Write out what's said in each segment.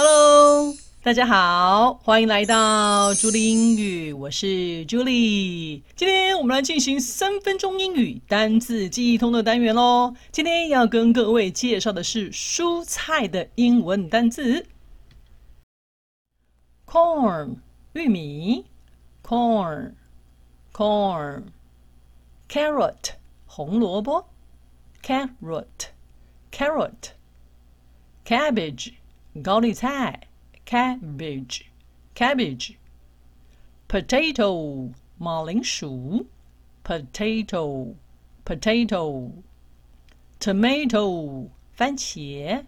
Hello，大家好，欢迎来到朱莉英语，我是朱莉。今天我们来进行三分钟英语单字记忆通的单元喽。今天要跟各位介绍的是蔬菜的英文单字：corn 玉米，corn，corn；carrot 红萝卜，carrot，carrot；cabbage 高丽菜，cabbage，cabbage；potato 马铃薯，potato，potato；tomato 番茄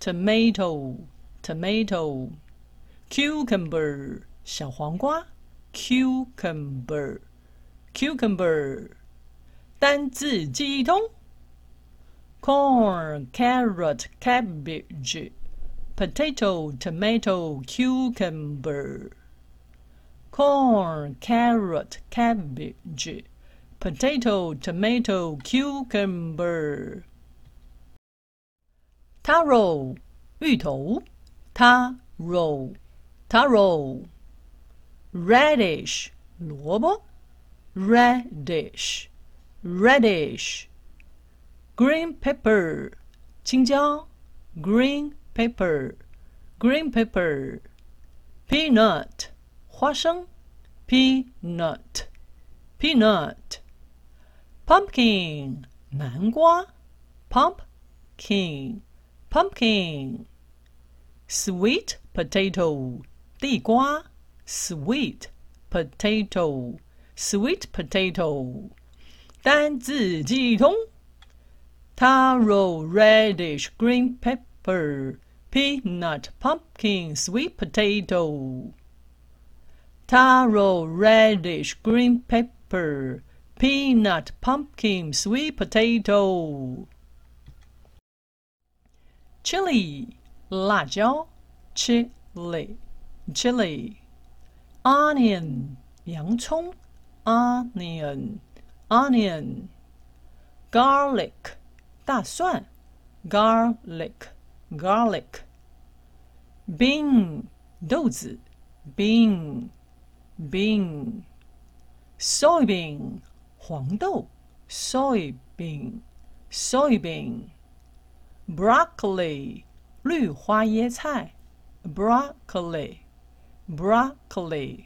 ，tomato，tomato；cucumber 小黄瓜，cucumber，cucumber。单字记忆通：corn、carrot、cabbage。potato, tomato, cucumber, corn, carrot, cabbage, potato, tomato, cucumber. taro 芋头，taro taro radish 萝卜，radish radish green pepper 青椒，green pepper, green pepper, peanut, 花生 peanut, peanut, pumpkin, 南瓜 pumpkin, pumpkin, sweet potato, 地瓜 sweet potato, sweet potato，单字记忆通：taro, radish, green pepper。pepper, peanut, pumpkin, sweet potato. Taro, radish, green pepper, peanut, pumpkin, sweet potato. Chili, 辣椒 chili, chili. Onion, 洋葱 onion, onion. Garlic, 大蒜 garlic garlic bean 豆子 bean bean soybean 黄豆 soybean soybean broccoli 绿花椰菜 broccoli broccoli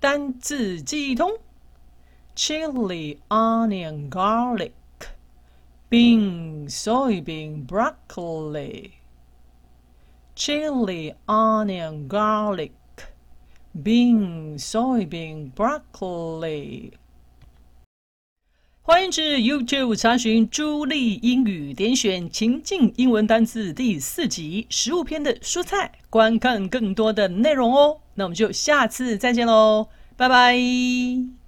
单字记忆通 chili onion garlic Bean, soybean, broccoli, chili, onion, garlic, bean, soybean, broccoli。欢迎至 YouTube 查询朱莉英语，点选情境英文单词第四集食物篇的蔬菜，观看更多的内容哦。那我们就下次再见喽，拜拜。